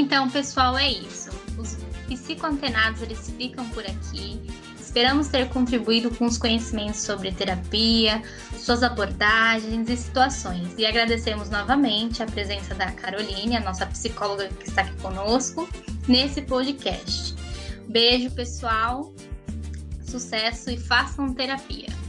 Então, pessoal, é isso. Os psicoantenados eles ficam por aqui. Esperamos ter contribuído com os conhecimentos sobre terapia, suas abordagens e situações. E agradecemos novamente a presença da Caroline, a nossa psicóloga que está aqui conosco, nesse podcast. Beijo, pessoal. Sucesso e façam terapia.